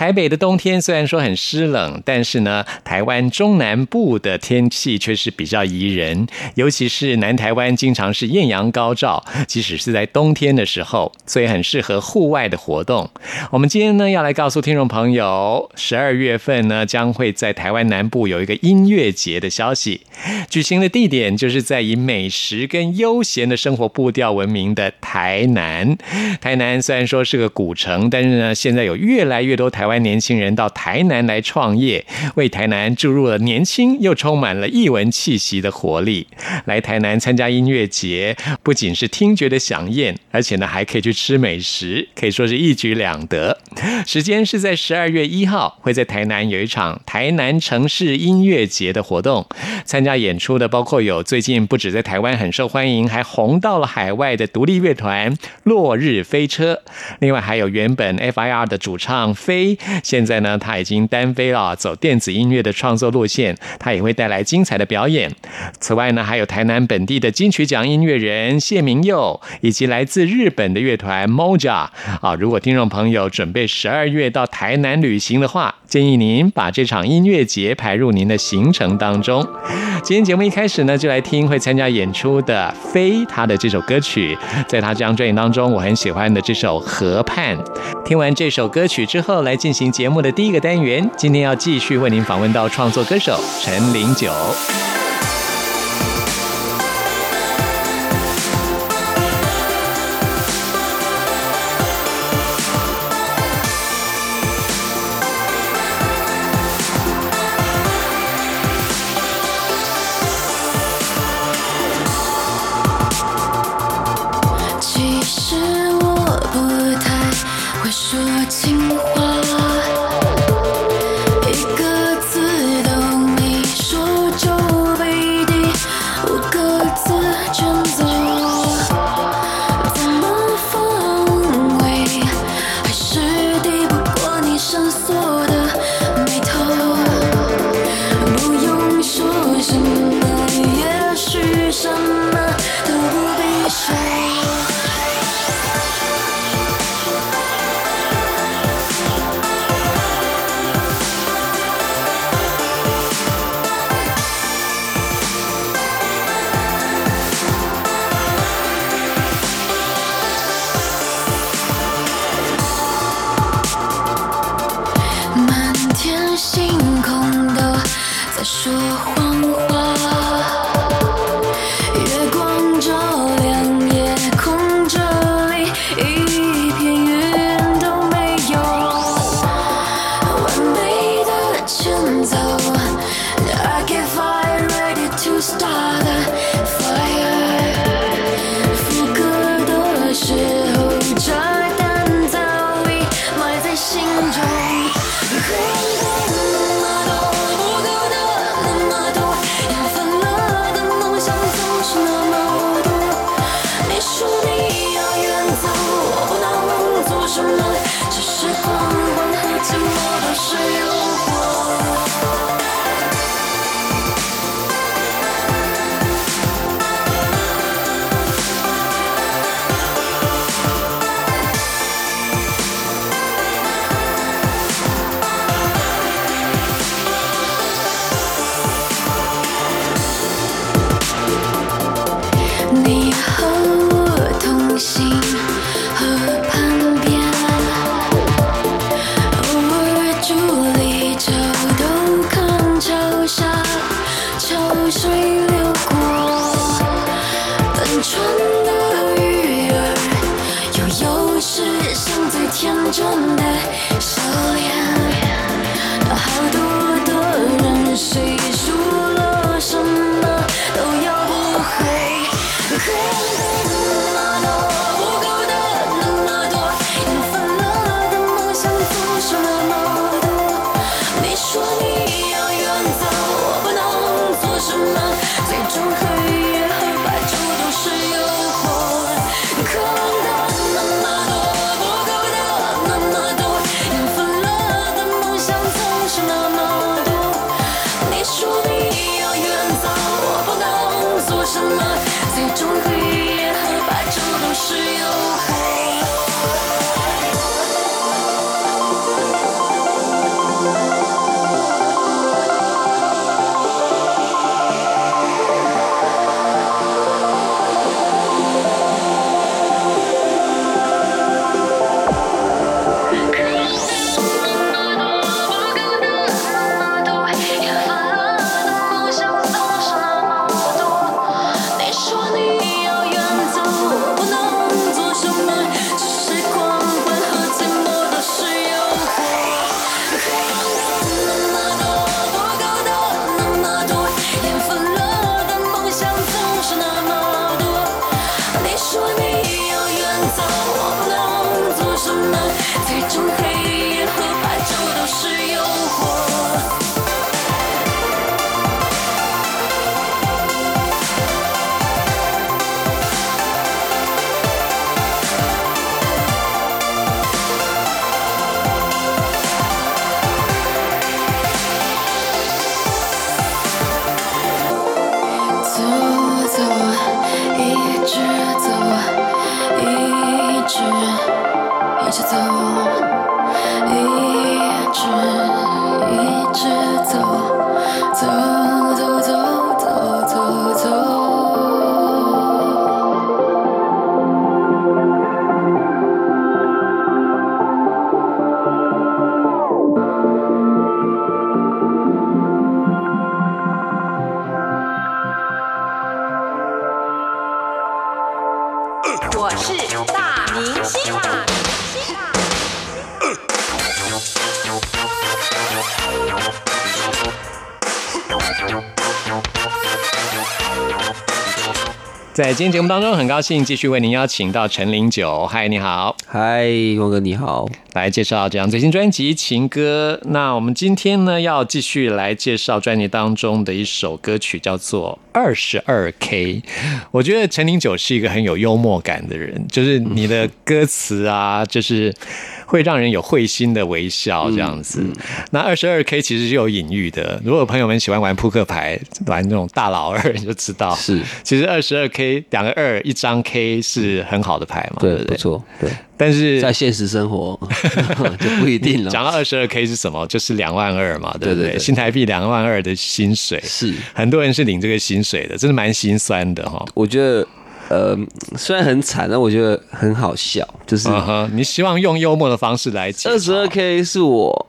台北的冬天虽然说很湿冷，但是呢，台湾中南部的天气却是比较宜人，尤其是南台湾经常是艳阳高照，即使是在冬天的时候，所以很适合户外的活动。我们今天呢要来告诉听众朋友，十二月份呢将会在台湾南部有一个音乐节的消息，举行的地点就是在以美食跟悠闲的生活步调闻名的台南。台南虽然说是个古城，但是呢，现在有越来越多台。台湾年轻人到台南来创业，为台南注入了年轻又充满了艺文气息的活力。来台南参加音乐节，不仅是听觉的飨宴，而且呢还可以去吃美食，可以说是一举两得。时间是在十二月一号，会在台南有一场台南城市音乐节的活动。参加演出的包括有最近不止在台湾很受欢迎，还红到了海外的独立乐团落日飞车，另外还有原本 FIR 的主唱飞。现在呢，他已经单飞了，走电子音乐的创作路线，他也会带来精彩的表演。此外呢，还有台南本地的金曲奖音乐人谢明佑，以及来自日本的乐团 Moja。啊，如果听众朋友准备十二月到台南旅行的话，建议您把这场音乐节排入您的行程当中。今天节目一开始呢，就来听会参加演出的飞他的这首歌曲，在他这张专辑当中，我很喜欢的这首《河畔》。听完这首歌曲之后，来。进行节目的第一个单元，今天要继续为您访问到创作歌手陈零九。其实我不太会说情话。在今天节目当中，很高兴继续为您邀请到陈零九。嗨，你好，嗨，光哥你好。来介绍这张最新专辑《情歌》。那我们今天呢，要继续来介绍专辑当中的一首歌曲，叫做《二十二 K》。我觉得陈零九是一个很有幽默感的人，就是你的歌词啊，就是会让人有会心的微笑这样子。那二十二 K 其实是有隐喻的，如果朋友们喜欢玩扑克牌，玩那种大老二，你就知道是，其实二十二 K 两个二一张 K 是很好的牌嘛，对对，不对？不错，对，但是在现实生活 就不一定了。讲到二十二 K 是什么？就是两万二嘛，对不对？对对对新台币两万二的薪水，是，很多人是领这个薪水的，真的蛮心酸的哈。我觉得，呃，虽然很惨，但我觉得很好笑。就是你希望用幽默的方式来解二十二 K 是我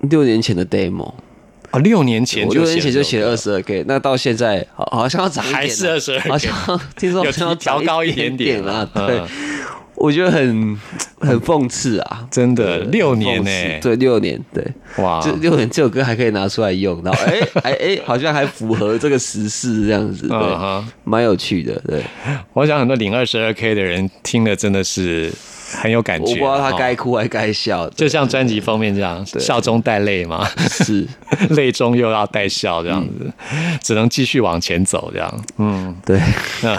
六年前的 demo，哦，六年前就我六年前就写了二十二 K，那到现在好好像要涨一点，还是二十二好像听说好像要调高一点点点啊。嗯对，我觉得很很讽刺啊，真的六年呢刺。对，六年，对，哇，这六年这首歌还可以拿出来用，然后哎哎哎，好像还符合这个时事这样子，对蛮有趣的，对。我想很多零二十二 K 的人听了真的是很有感觉，我不知道他哈。该哭还该笑，就像专辑封面这样，笑中带泪嘛，是，泪中又要带笑这样子，只能继续往前走这样，嗯。对，那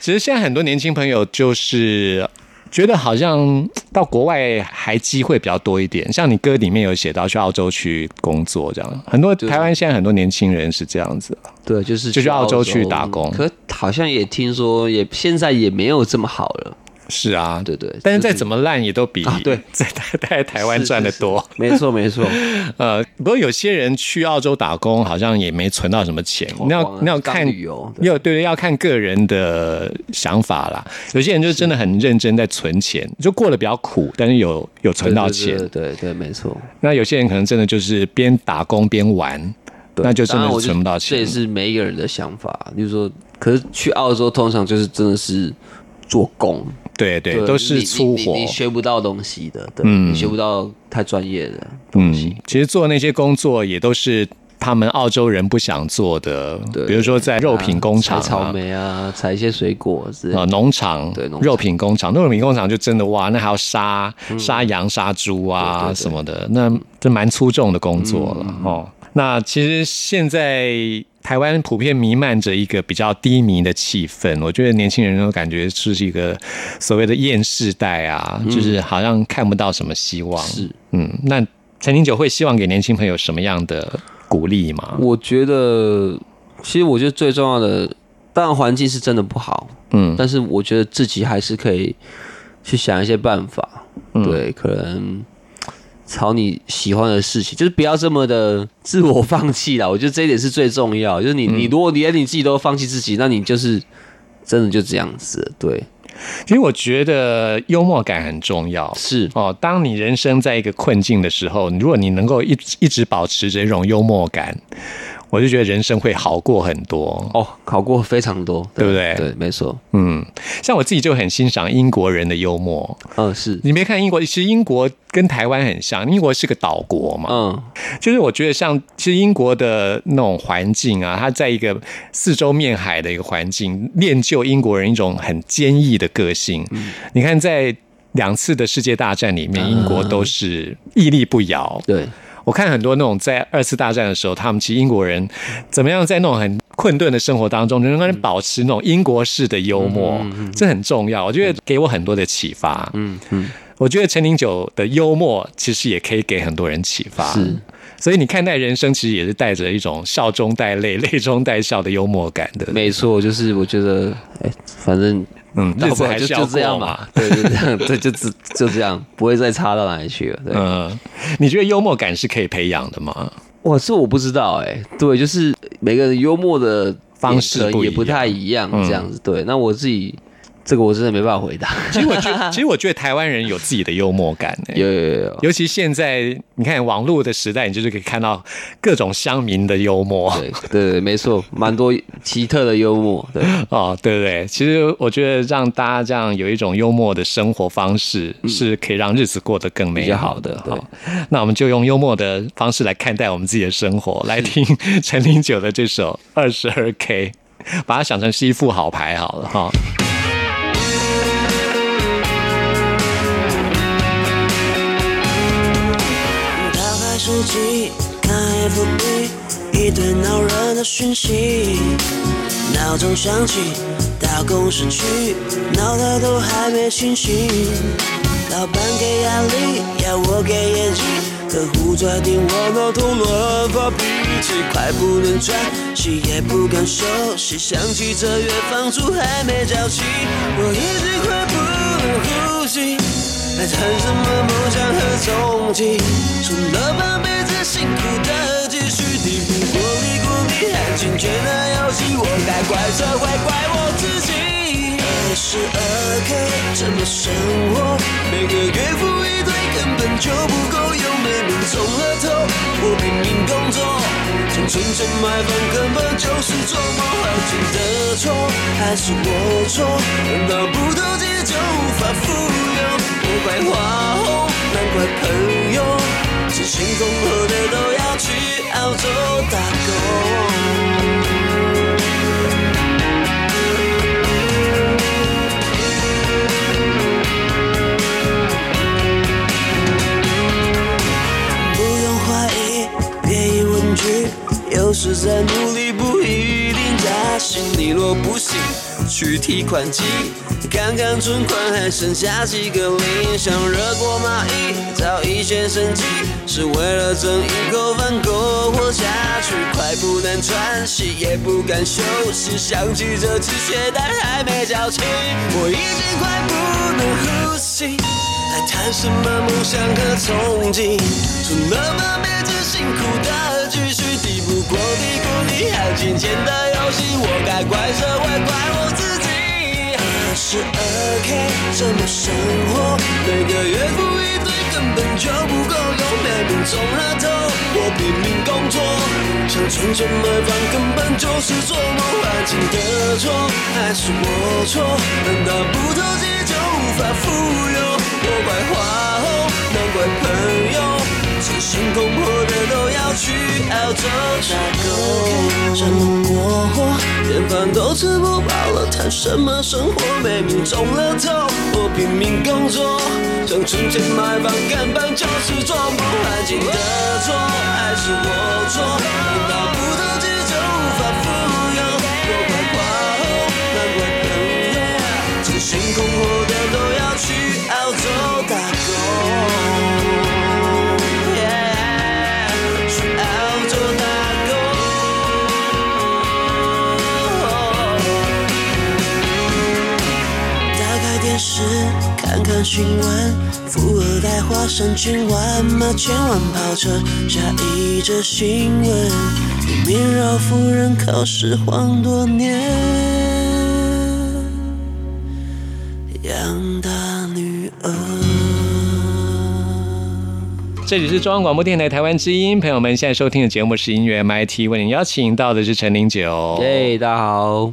其实现在很多年轻朋友就是觉得好像到国外还机会比较多一点，像你歌里面有写到去澳洲去工作这样，很多台湾现在很多年轻人是这样子。对，就是就去澳洲去打工。可好像也听说也现在也没有这么好了，是啊，对对但是再怎么烂也都比啊对在台 在台湾赚的多。没错没错，呃，不过有些人去澳洲打工，好像也没存到什么钱。那要光了当你要看旅游对要对对，要看个人的想法啦。有些人就真的很认真在存钱，就过得比较苦，但是有有存到钱。对对对对，没错。那有些人可能真的就是边打工边玩，那就真的存不到钱这也。是每一个人的想法。就是说，可是去澳洲通常就是真的是做工，对对，都是粗活你你，你学不到东西的，对，嗯你学不到太专业的东西。嗯，其实做那些工作也都是他们澳洲人不想做的，对比如说在肉品工厂、采草啊。莓啊，采一些水果之啊，农场、对农场肉品工厂、肉品工厂就真的哇，那还要杀杀羊、杀猪啊什么的，那这蛮粗重的工作了、嗯哦。那其实现在台湾普遍弥漫着一个比较低迷的气氛，我觉得年轻人都感觉是一个所谓的厌世代啊，就是好像看不到什么希望。嗯是，嗯，那陈金九会希望给年轻朋友什么样的鼓励吗？我觉得，其实我觉得最重要的，当然环境是真的不好，嗯。但是我觉得自己还是可以去想一些办法，嗯。对，可能朝你喜欢的事情，就是不要这么的自我放弃啦。我觉得这一点是最重要，就是你嗯你如果连你自己都放弃自己，那你就是真的就这样子，对，其实我觉得幽默感很重要。是哦，当你人生在一个困境的时候，如果你能够一一直保持着一种幽默感，我就觉得人生会好过很多。哦，考过非常多，对不对对，没错，嗯，像我自己就很欣赏英国人的幽默。嗯，是，你没看英国，其实英国跟台湾很像，英国是个岛国嘛，嗯，就是我觉得像其实英国的那种环境啊，它在一个四周面海的一个环境，练就英国人一种很坚毅的个性。嗯你看在两次的世界大战里面，英国都是屹立不摇。对，我看很多那种在二次大战的时候，他们其实英国人怎么样在那种很困顿的生活当中，能够保持那种英国式的幽默，这很重要。我觉得给我很多的启发。嗯嗯，我觉得陈零九的幽默其实也可以给很多人启发。是，所以你看待人生，其实也是带着一种笑中带泪、泪中带笑的幽默感的。没错，就是我觉得，哎，反正。嗯，日子还是就这样过嘛，。对，就这样，对，就只就这样，不会再差到哪里去了。对，嗯，你觉得幽默感是可以培养的吗？哇，这我不知道哎、对，就是每个人幽默的方式也不太一样，嗯这样子。对，那我自己这个我真的没办法回答。其实我觉得，其实我觉得台湾人有自己的幽默感、欸。有有有有，尤其现在，你看网络的时代，你就是可以看到各种乡民的幽默对对对，没错，蛮多奇特的幽默。对，哦，对不对？其实我觉得让大家这样有一种幽默的生活方式，是可以让日子过得更美好的好那我们就用幽默的方式来看待我们自己的生活，来听 陈零九的这首《二十二 K》，把它想成是一副好牌好了哈。手机看 FB，一堆恼人的讯息，闹钟响起，到公司去，脑袋都还没清醒。老板给压力，要我给业绩，客户在听我脑痛乱发脾气，快不能喘息，也不敢休息，想起这月房租还没交齐，我已经快不。还谈什么梦想和憧憬？除了半辈子辛苦的积蓄，抵不过利鼓励和金钱的游戏，我该怪社会，怪我自己。二十二 K 怎么生活？每个月付一堆，根本就不够用，没命中了头，我拼命工作，从存钱买房根本就是做梦，好钱的错还是我错？难道不投机就无法富有？怪花红，难怪朋友知心恭候的都要去澳洲打工。去提款机看看存款还剩下几个零。想热锅蚂蚁，找一线生机，是为了挣一口饭够活下去。快不能喘息，也不敢休息，想起这次血单还没交清，我已经快不能呼吸。还谈什么梦想和憧憬？除了半辈子辛苦的，低谷你还金钱的游戏，我该怪社会，怪我自己。二十二 K 怎么生活？每个月付一堆，根本就不够用，没命中了头，我拼命工作，想存钱买房根本就是做梦，爱情的错还是我错？难道不投机就无法富有？我怪花后，难怪朋友，真心恐破的都要去澳洲打工。这么过活，连饭都吃不饱了，谈什么生活？没命中了头，我拼命工作，想存钱买房，根本就是做梦。爱情的错还是我错？难道不看看新闻，富二代花上千万，马千万跑车，下一则新闻，一名饶夫人靠拾荒多年，养这里是中央广播电台台湾之音，朋友们现在收听的节目是音乐 MIT，为您邀请到的是陈零九。耶，大家好。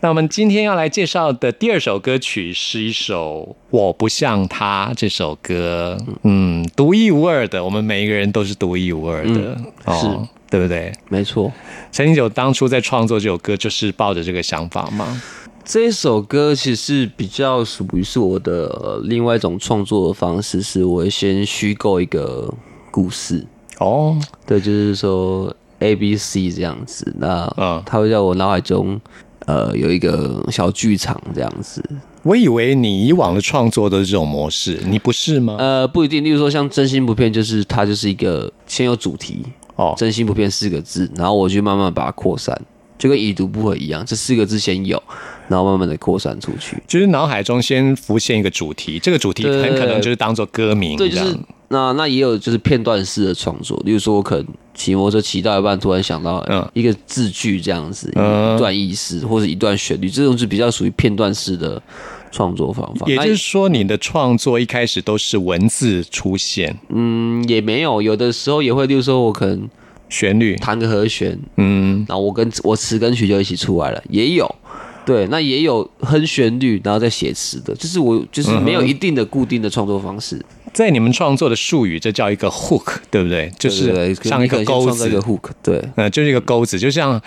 那我们今天要来介绍的第二首歌曲是一首《我不像他》这首歌，嗯，独一无二的，我们每一个人都是独一无二的，哦是对不对？没错，陈零九当初在创作这首歌，就是抱着这个想法吗？这首歌其实比较属于是我的呃另外一种创作的方式，是我会先虚构一个故事，哦，对，就是说 A、B、C 这样子。那嗯它会在我脑海中呃有一个小剧场这样子。我以为你以往的创作都是这种模式，你不是吗？呃，不一定，例如说像真心不骗，就是它就是一个先有主题，哦，真心不骗四个字，然后我去慢慢把它扩散，就跟已读不回一样，这四个字先有，然后慢慢的扩散出去。就是脑海中先浮现一个主题，这个主题很可能就是当做歌名这对，样，就是那那也有就是片段式的创作，例如说我可能骑摩托车骑到一半，突然想到嗯一个字句这样子，嗯一段意思或者一段旋律，这种是比较属于片段式的创作方法。也就是说，你的创作一开始都是文字出现，嗯，也没有，有的时候也会，例如说我可能旋律，弹个和弦，嗯，然后我跟我词跟曲就一起出来了，也有。对，那也有哼旋律，然后再写词的，就是我就是没有一定的固定的创作方式，在你们创作的术语，这叫一个 hook，对不对？就是像一个钩子。一，个 hook，对，呃，就是一个钩子，就像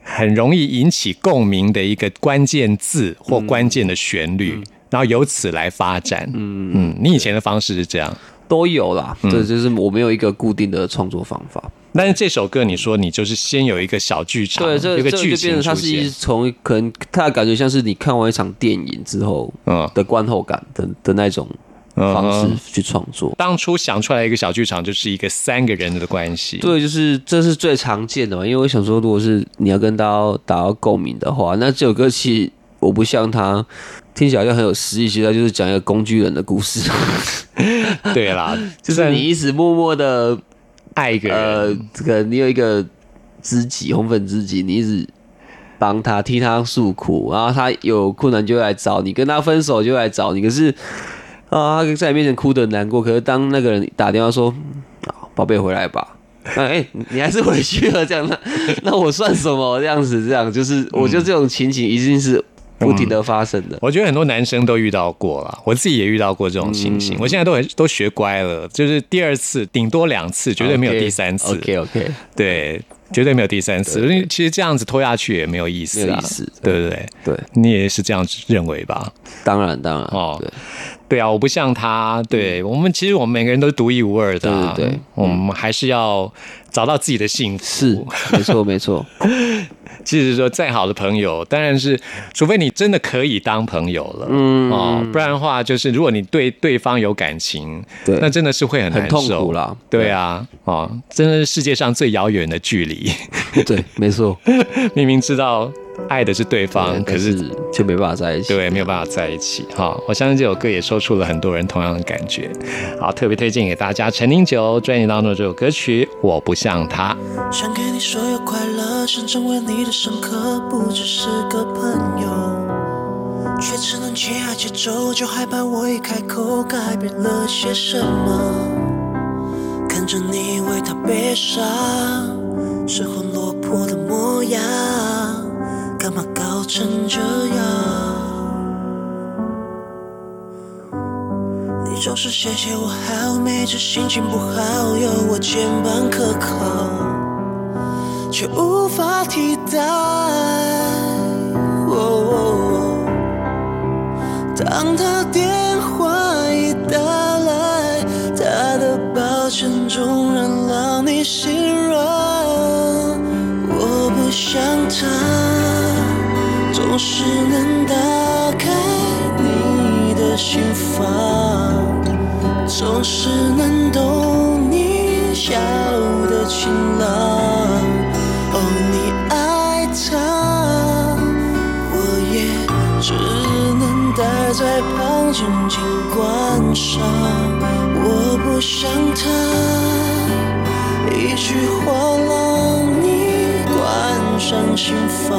很容易引起共鸣的一个关键字或关键的旋律，然后由此来发展。嗯。嗯，你以前的方式是这样，都有啦。嗯。对，就是我没有一个固定的创作方法。但是这首歌你说你就是先有一个小剧场，对，这个这就变剧情它是一现，从可能它的感觉像是你看完一场电影之后嗯的观后感的的那种方式去创作。当初想出来一个小剧场，就是一个三个人的关系。对，就是这是最常见的嘛，因为我想说，如果是你要跟大家达到共鸣的话，那这首歌其实我不像他，听起来好像很有诗意，其实它就是讲一个工具人的故事，对啦，就是你一直默默的爱一个人，呃，这个你有一个知己，红粉知己，你一直帮他替他诉苦，然后他有困难就来找你，跟他分手就来找你，可是啊，他在你面前哭得难过，可是当那个人打电话说，啊宝贝回来吧。那哎、你你还是回去了，这样那那我算什么？这样子，这样就是，我觉得这种情景一定是不停的发生的。我觉得很多男生都遇到过了，我自己也遇到过这种情嗯形。我现在都很都学乖了，就是第二次顶多两次，绝对没有第三次。OK OK，对，绝对没有第三次。因为其实这样子拖下去也没有意思啊，意思对不对？对，你也是这样子认为吧？当然当然，哦对，对啊，我不像他，对我们其实我们每个人都是独一无二的、啊，对对对我们还是要找到自己的幸福。是没错没错，其实说再好的朋友，当然是除非你真的可以当朋友了，嗯哦，不然的话，就是如果你对对方有感情，对那真的是会很难受苦啦对啊，哦，真的是世界上最遥远的距离。对，没错。明明知道爱的是对方，可是就没办法在一起。对没有办法在一起。哈，我相信这首歌也说出了很多人同样的感觉。好，特别推荐给大家陈零九专辑当中的这首歌曲《我不像他》。想给你所有快乐，想成为你的深刻，不只是个朋友，却只能节哀节奏，就害怕我一开口改变了些什么。看着你为他悲伤，失魂落魄的模样，成这样？你总是谢谢我好，每次心情不好，有我肩膀可靠，却无法替代。哦当他电话一打来，他的抱歉总能让你心软。我不想他，总是能打开你的心房，总是能懂你笑的晴朗。哦，你爱他。我也只能待在旁静静观赏。我不想他，一句话让你关上心房，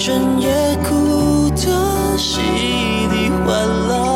一整夜哭得稀里哗啦。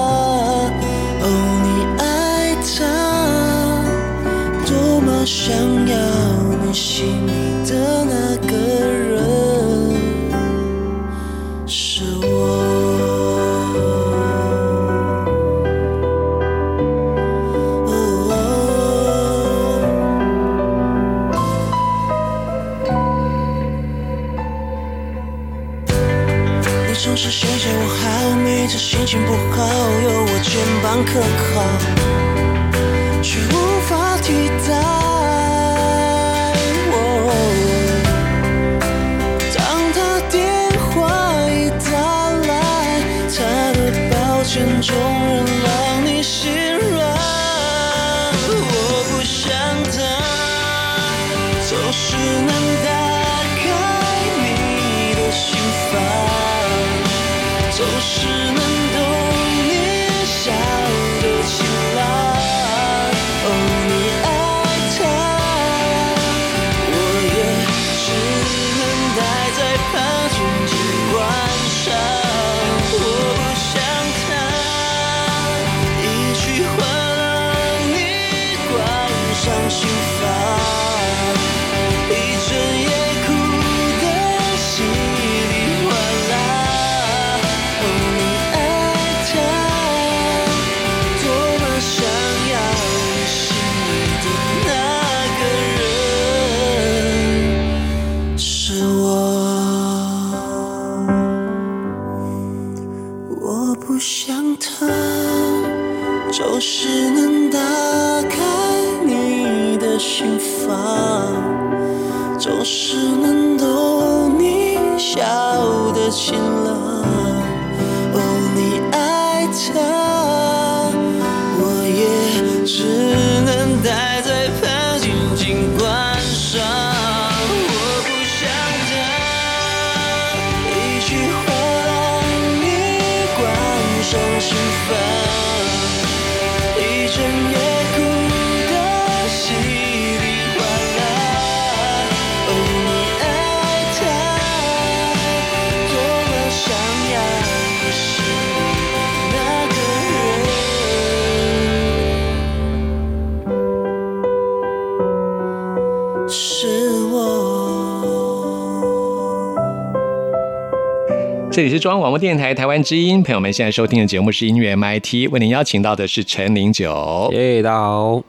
中央广播电台台湾之音，朋友们现在收听的节目是音乐 MIT，为您邀请到的是陈零九。耶，大家好。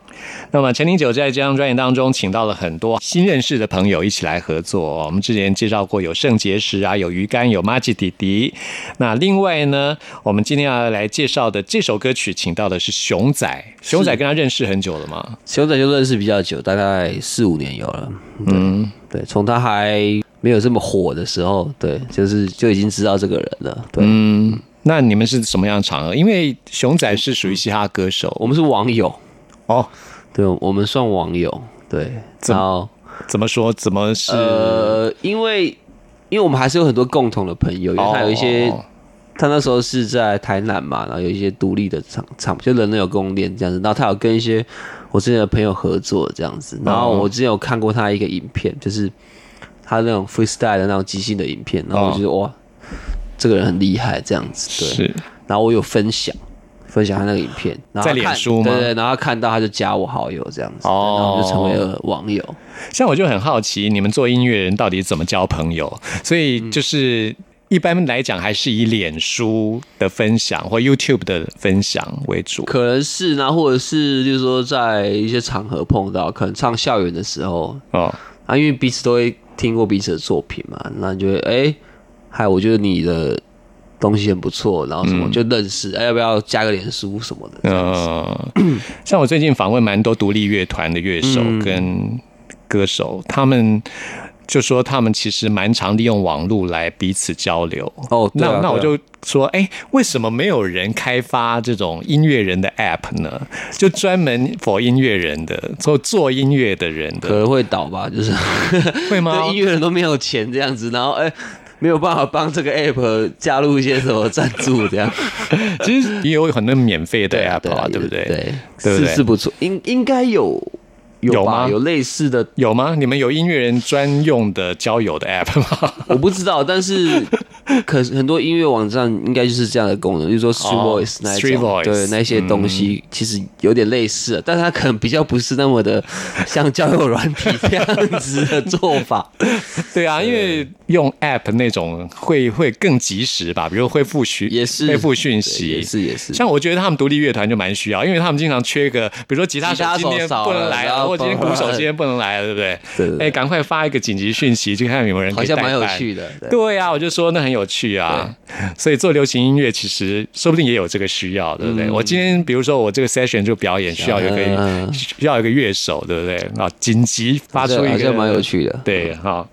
那么陈零九在这张专辑当中，请到了很多新认识的朋友一起来合作。我们之前介绍过有肾结石啊，有鱼竿，有马吉弟弟。那另外呢，我们今天要来介绍的这首歌曲，请到的是熊仔。熊仔跟他认识很久了吗？熊仔就认识比较久，大概四五年有了。嗯，对，从他还没有这么火的时候，对，就是就已经知道这个人了。对，嗯，那你们是什么样的场合？因为熊仔是属于嘻哈歌手，我们是网友，哦，对，我们算网友，对，怎然后怎么说？怎么是？呃，因为因为我们还是有很多共同的朋友，因为他有一些，哦他那时候是在台南嘛，然后有一些独立的厂厂，就人人有供应链这样子，然后他有跟一些我之前的朋友合作这样子，然后我之前有看过他一个影片，就是他那种 freestyle 的那种即兴的影片，然后我就觉得、哇，这个人很厉害这样子，对，是然后我有分享。分享他那个影片，然后在脸书吗对对，然后看到他就加我好友这样子，哦然后就成为了网友。像我就很好奇，你们做音乐人到底怎么交朋友？所以就是一般来讲，还是以脸书的分享或 YouTube 的分享为主。可能是呢，或者是就是说在一些场合碰到，可能唱校园的时候哦，啊，因为彼此都会听过彼此的作品嘛，那你就会哎，嗨，我觉得你的东西很不错，然后什么、嗯。就认识，哎，要不要加个脸书什么的？嗯，像我最近访问蛮多独立乐团的乐手嗯。跟歌手，他们就说他们其实蛮常利用网络来彼此交流。哦，对啊那那我就说，哎、为什么没有人开发这种音乐人的 App 呢？就专门 for 音乐人的，做做音乐的人的，可能会倒吧，就是 会吗？音乐人都没有钱这样子，然后哎。没有办法帮这个 app 加入一些什么赞助，这样 其实也有很多免费的 App 啊，对不对？对是是不错，应应该有有吗有类似的，有吗？你们有音乐人专用的交友的 App 吗？我不知道，但是可是很多音乐网站应该就是这样的功能，就是说 Street 哦 Voice 那种对那些东西其实有点类似，但它可能比较不是那么的像交友软体这样子的做法。对啊，因为用 App 那种会会更及时吧，比如恢复讯也是恢复讯息，也是也是。像我觉得他们独立乐团就蛮需要，因为他们经常缺个，比如说吉他手今天不能来或今天鼓手今天不能来了，对不对？对对对。哎，赶快发一个紧急讯息，就看有没有人好像蛮有趣的对。对啊，我就说那很有趣啊。所以做流行音乐其实说不定也有这个需要，对不对？我今天比如说我这个 session 就表演需要一个嗯需要一个乐手，对不对？啊，紧急发出一个好像蛮有趣的。对，好。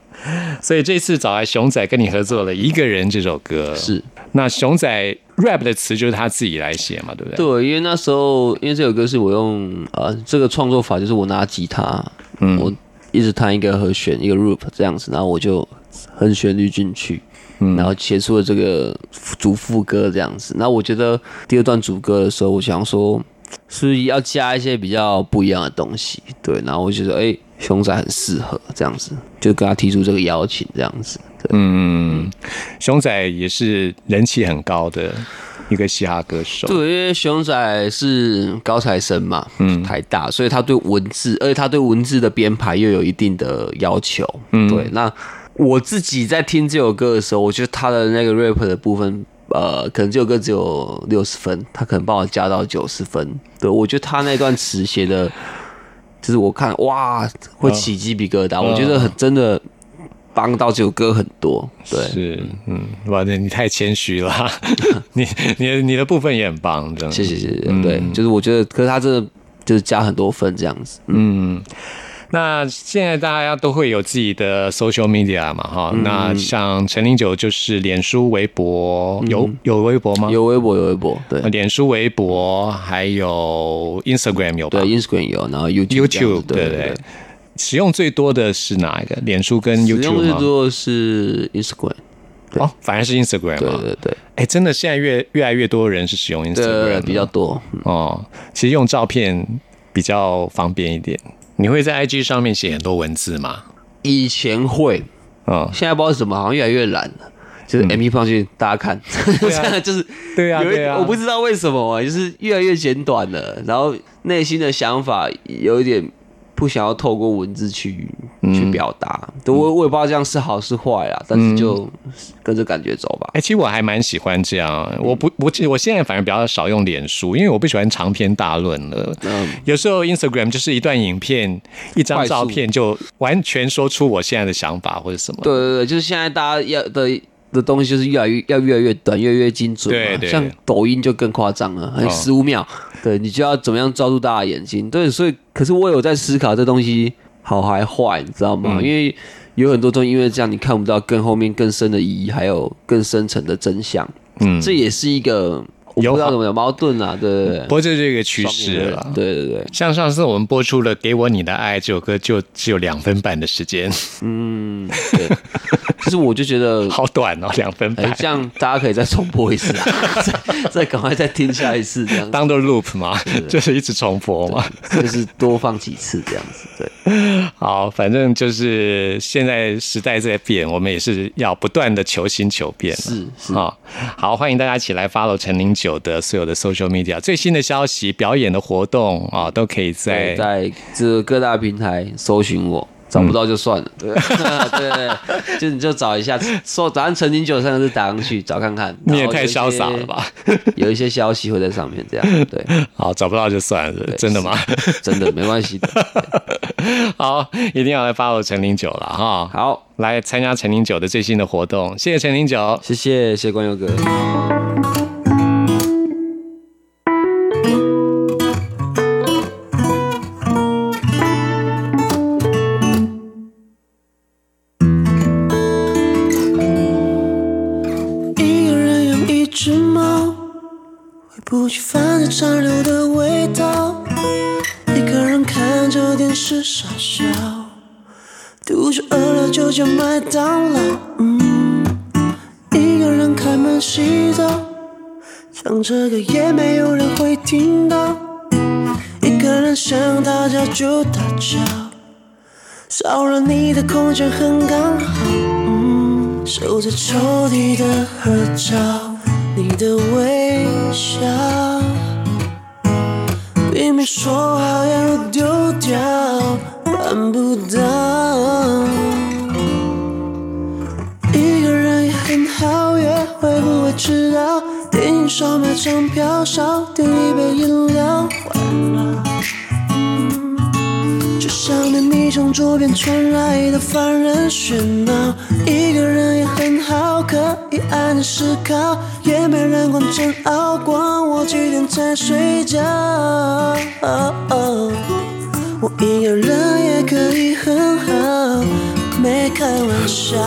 所以这次找来熊仔跟你合作了《一个人》这首歌，是那熊仔 rap 的词就是他自己来写嘛，对不对？对，因为那时候因为这首歌是我用呃这个创作法，就是我拿吉他，嗯我一直弹一个和弦一个 loop 这样子，然后我就哼旋律进去，嗯然后写出了这个主副歌这样子。那我觉得第二段主歌的时候，我想说是不是要加一些比较不一样的东西，对，然后我就觉得哎、熊仔很适合这样子，就跟他提出这个邀请这样子，对。嗯，熊仔也是人气很高的一个嘻哈歌手。对，因为熊仔是高材生嘛，嗯，台大，所以他对文字，而且他对文字的编排又有一定的要求，嗯，对。那我自己在听这首歌的时候，我觉得他的那个 rap 的部分，呃，可能这首歌只有六十分，他可能帮我加到九十分。对我觉得他那段词写的，就是我看哇会起鸡皮疙瘩，我觉得很真的帮到这首歌很多，对。是，嗯，哇，那你太谦虚了，你你的你的部分也很棒，这样。谢谢谢谢，对，就是我觉得，可是他真的就是加很多分这样子，嗯。嗯，那现在大家都会有自己的 social media 嘛，哈、嗯那像陈零九就是脸书、微博，有有微博吗？有微博有微博，对呃，脸书、微博，还有 Instagram 有吧对，Instagram 有，然后 YouTube？YouTube 子对对？使用最多的是哪一个？脸书跟 YouTube 用？最多的是 Instagram，哦，反而是 Instagram 对嘛。对对哎，真的现在越越来越多人是使用 Instagram 比较多。嗯哦。其实用照片比较方便一点。你会在 IG 上面写很多文字吗？以前会，嗯，现在不知道为什么，好像越来越懒了。就是 M P 放进去，大家看，对啊 就是对啊，对啊，我不知道为什么啊，就是越来越简短了，然后内心的想法有一点不想要透过文字去嗯去表达。对我我也不知道这样是好是坏啦，但是就跟着感觉走吧。哎、其实我还蛮喜欢这样。我不，我我现在反而比较少用脸书，因为我不喜欢长篇大论了。嗯，有时候 Instagram 就是一段影片、一张照片，就完全说出我现在的想法或者什么。对对对，就是现在大家要的的东西就是越来越要越来越短，越来越精准嘛。对对像抖音就更夸张了，还哦十五秒，对你就要怎么样抓住大家眼睛。对，所以可是我有在思考这东西好还坏，你知道吗？嗯因为有很多东西因为这样你看不到更后面更深的意义，还有更深层的真相。嗯，这也是一个我不有好知道怎么有矛盾啊，对对对不。过这是一个趋势了。对对对，像上次我们播出了《给我你的爱》这首歌，就只有两分半的时间，嗯，对，就是我就觉得 好短哦，两分哎、半，这样大家可以再重播一次啊，再再赶快再听下一次，这样当做 loop 嘛，就是一直重播嘛。就是多放几次这样子。对，好，反正就是现在时代在变，我们也是要不断的求新求变。是是好，好，欢迎大家一起来 follow 陈零九的所有的 social media 最新的消息、表演的活动啊，都可以在，在这各大平台搜寻我，找不到就算了。对对，就你就找一下，说早上陈景九三个字打上去找看看。你也太潇洒了吧？有一些消息会在上面，这样对，好，找不到就算了，真的吗？真的没关系的。好，一定要来 follow 陈零九了哈。好，来参加陈零九的最新的活动，谢谢陈零九。谢谢谢谢关佑哥。叫麦当劳。嗯，一个人开门洗澡，唱着歌也没有人会听到。一个人想大叫就大叫，骚扰你的空间很刚好。嗯，收在抽屉的合照，你的微笑，明明说好要丢掉，办不到。会不会迟到，电影少买张票，少点一杯饮料，晚了。就像那你从左边传来的烦人喧闹，一个人也很好，可以安静思考，也没人管煎熬，管我几点才睡觉。我一个人也可以很好，没开玩笑。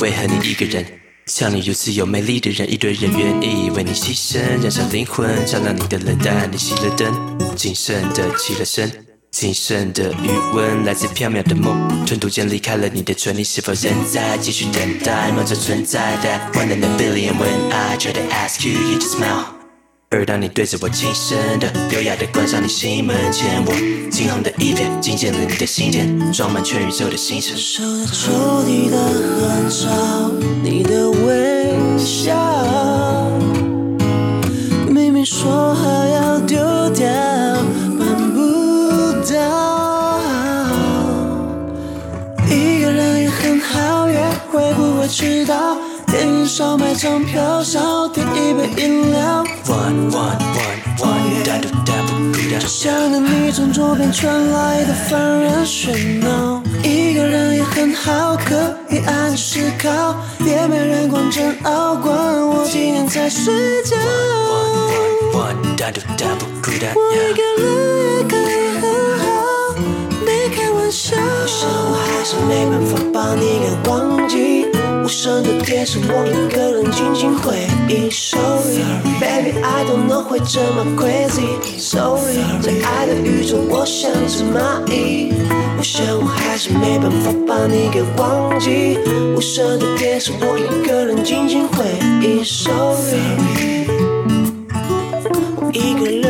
为何你一个人？像你如此有魅力的人，一堆人愿意为你牺牲，燃烧灵魂，照亮你的冷淡。你熄了灯，谨慎的起了身，仅剩的余温来自缥缈的梦，吞吐间离开了你的唇，你是否仍在继续等待？梦中存在 that one in a billion when I try to ask you, you just smile。而当你对着我轻声的、优雅的关上你心门前，我惊鸿的一瞥，惊见了你的心间，装满全宇宙的星辰。收在抽屉的合照，你的微笑，明明说好要丢掉，办不到。一个人也很好，约会不会迟到，电影少买张票，少点一杯饮料。One one one one，单独但不孤单。想着你从左边传来的烦人喧闹，一个人也很好，可以安静思考，也没人管煎熬，管我几点才睡觉。One one one，单独但不孤单。我一个人也可以很好，没开玩笑。我想我还是没办法把你给忘记。无声的电视，我一个人静静回忆。Sorry，baby，I don't know 会这么 crazy。Sorry，在爱的宇宙，我像只蚂蚁。我想我还是没办法把你给忘记。无声的电视，我一个人静静回忆。Sorry，我一个人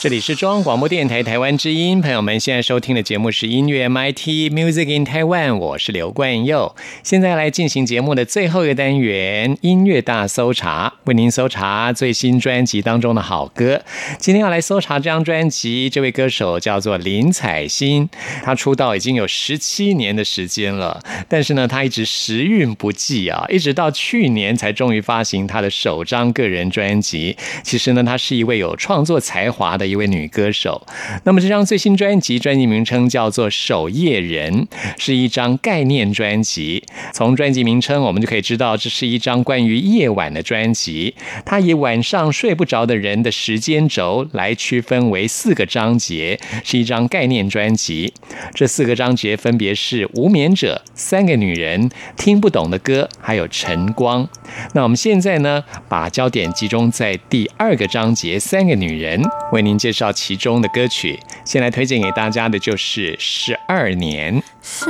这里是中央广播电台台湾之音，朋友们现在收听的节目是音乐 MIT Music in Taiwan，我是刘冠佑。现在来进行节目的最后一个单元——音乐大搜查，为您搜查最新专辑当中的好歌。今天要来搜查这张专辑，这位歌手叫做林采欣，她出道已经有十七年的时间了，但是呢，她一直时运不济啊，一直到去年才终于发行她的首张个人专辑。其实呢，她是一位有创作才华的。一位女歌手，那么这张最新专辑专辑名称叫做《守夜人》，是一张概念专辑。从专辑名称我们就可以知道，这是一张关于夜晚的专辑。它以晚上睡不着的人的时间轴来区分为四个章节，是一张概念专辑。这四个章节分别是《无眠者》、三个女人、听不懂的歌，还有晨光。那我们现在呢，把焦点集中在第二个章节《三个女人》，为您。介绍其中的歌曲，先来推荐给大家的就是《十二年》。时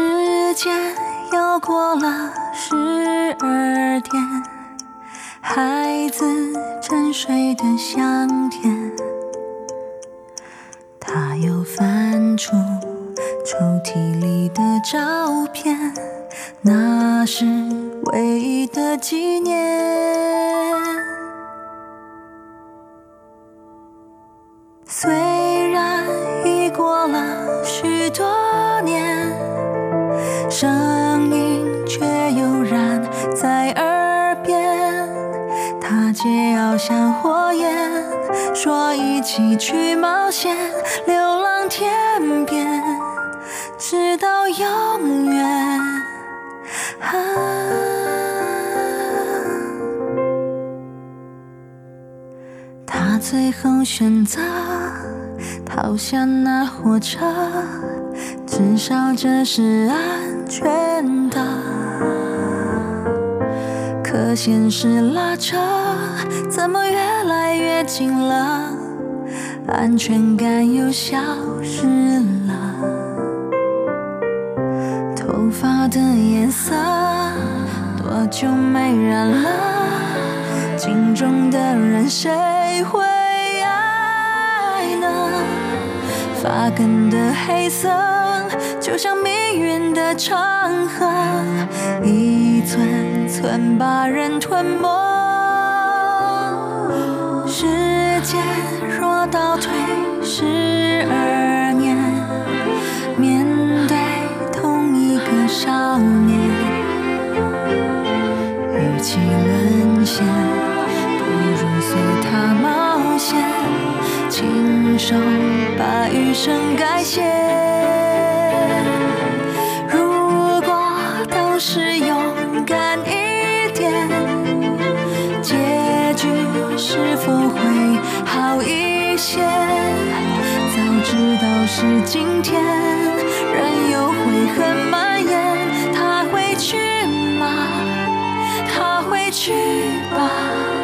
间又过了十二点，孩子沉睡的香甜，他又翻出抽屉里的照片，那是唯一的纪念。虽然已过了许多年，声音却悠然在耳边。他桀骜像火焰，说一起去冒险，流浪天边，直到永远。他最后选择。逃下那火车，至少这是安全的。可现实拉扯，怎么越来越近了？安全感又消失了。头发的颜色，多久没染了？镜中的人，谁谁会爱呢？发根的黑色，就像命运的长河，一寸寸把人吞没。时间若倒退十二年，面对同一个少年，与其沦陷，亲手。把余生改写。如果当时勇敢一点，结局是否会好一些？早知道是今天，任由悔恨蔓延，他会去吗？他会去吧。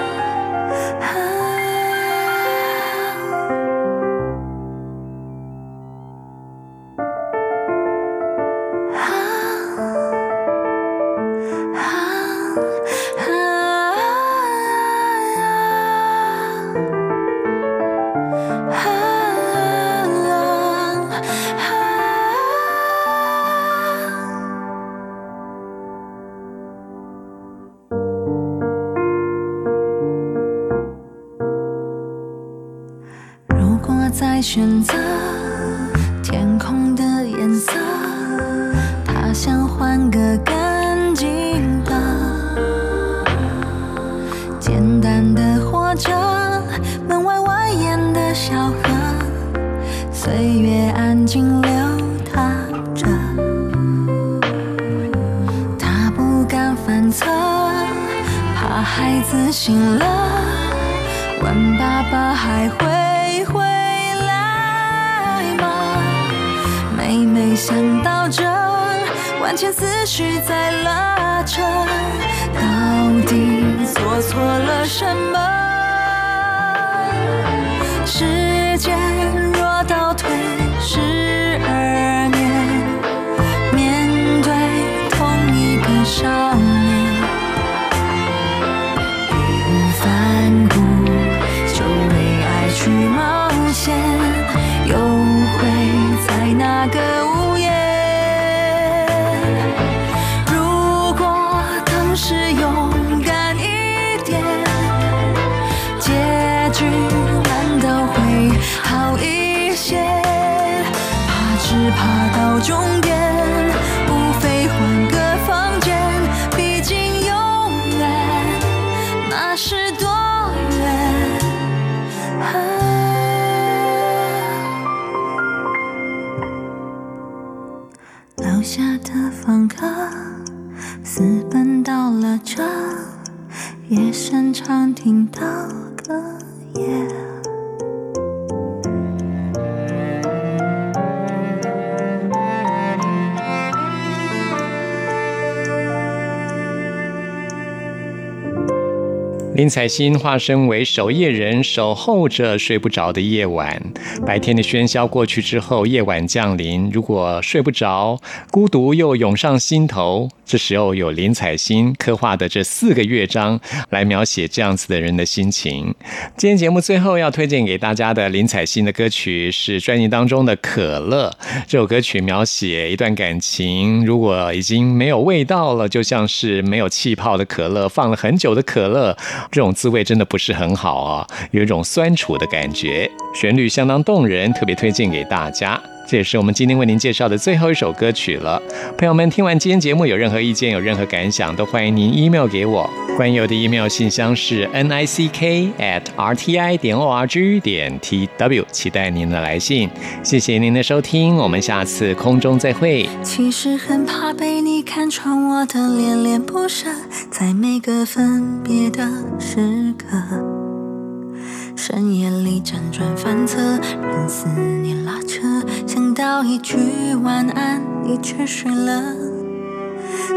林采欣化身为守夜人，守候着睡不着的夜晚。白天的喧嚣过去之后，夜晚降临，如果睡不着，孤独又涌上心头。这时候有林采欣刻画的这四个乐章来描写这样子的人的心情。今天节目最后要推荐给大家的林采欣的歌曲是专辑当中的《可乐》。这首歌曲描写一段感情，如果已经没有味道了，就像是没有气泡的可乐，放了很久的可乐。这种滋味真的不是很好啊，有一种酸楚的感觉。旋律相当动人，特别推荐给大家。这也是我们今天为您介绍的最后一首歌曲了。朋友们，听完今天节目有任何意见、有任何感想，都欢迎您 email 给我。关于我的 email 信箱是 n i c k at r t i 点 o r g 点 t w，期待您的来信。谢谢您的收听，我们下次空中再会。其实很怕被你看穿我的恋恋不舍，在每个分别的时刻，深夜里辗转反侧，任思念拉扯，想到一句晚安，你却睡了。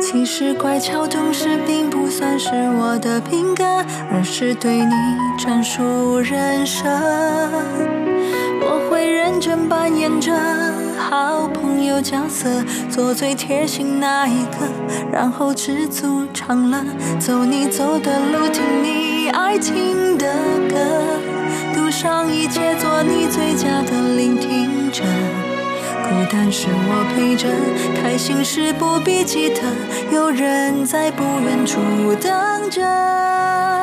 其实乖巧懂事并不算是我的品格，而是对你专属人设。我会认真扮演着好朋友角色，做最贴心那一个，然后知足常乐，走你走的路，听你爱听的歌，路上一切，做你最佳的聆听者。孤单时我陪着，开心时不必记得，有人在不远处等着。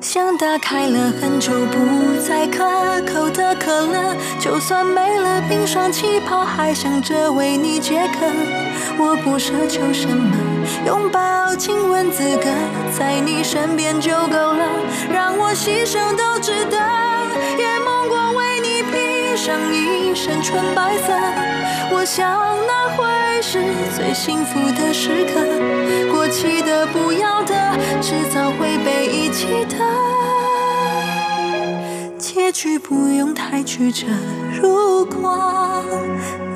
像打开了很久不再可口的可乐，就算没了冰霜气泡，还想着为你解渴。我不奢求什么，拥抱、亲吻资格，在你身边就够了，让我牺牲都值得。上一身纯白色，我想那会是最幸福的时刻。过期的、不要的，迟早会被遗弃的。结局不用太曲折，如果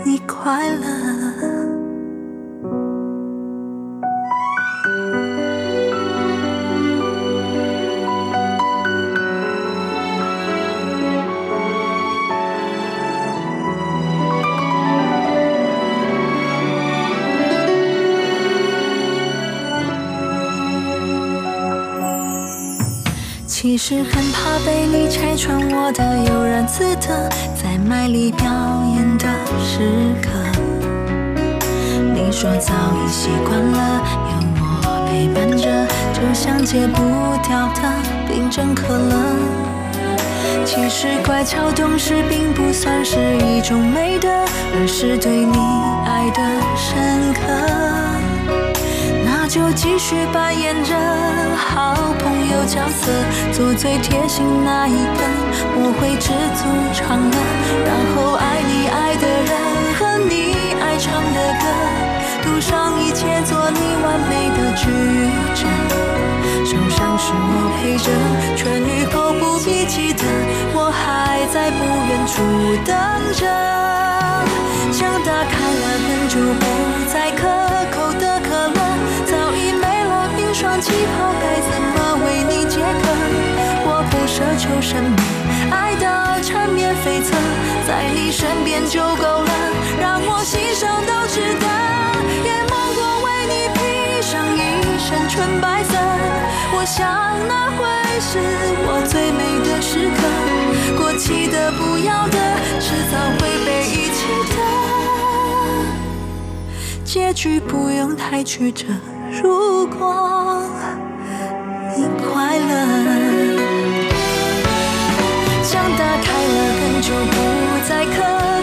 你快乐。其实很怕被你拆穿我的悠然自得，在卖力表演的时刻。你说早已习惯了有我陪伴着，就像戒不掉的冰镇可乐。其实乖巧懂事并不算是一种美德，而是对你爱的深刻。就继续扮演着好朋友角色，做最贴心那一个。我会知足常乐，然后爱你爱的人和你爱唱的歌，赌上一切做你完美的矩阵。受伤时我陪着，痊愈后不必记得，我还在不远处等着。像打开了很久不再气泡，该怎么为你解渴？我不奢求什么，爱到缠绵悱恻，在你身边就够了，让我牺牲都值得。也梦过为你披上一身纯白色，我想那会是我最美的时刻。过期的、不要的，迟早会被遗弃的。结局不用太曲折，如果快乐。想打开了很久不再渴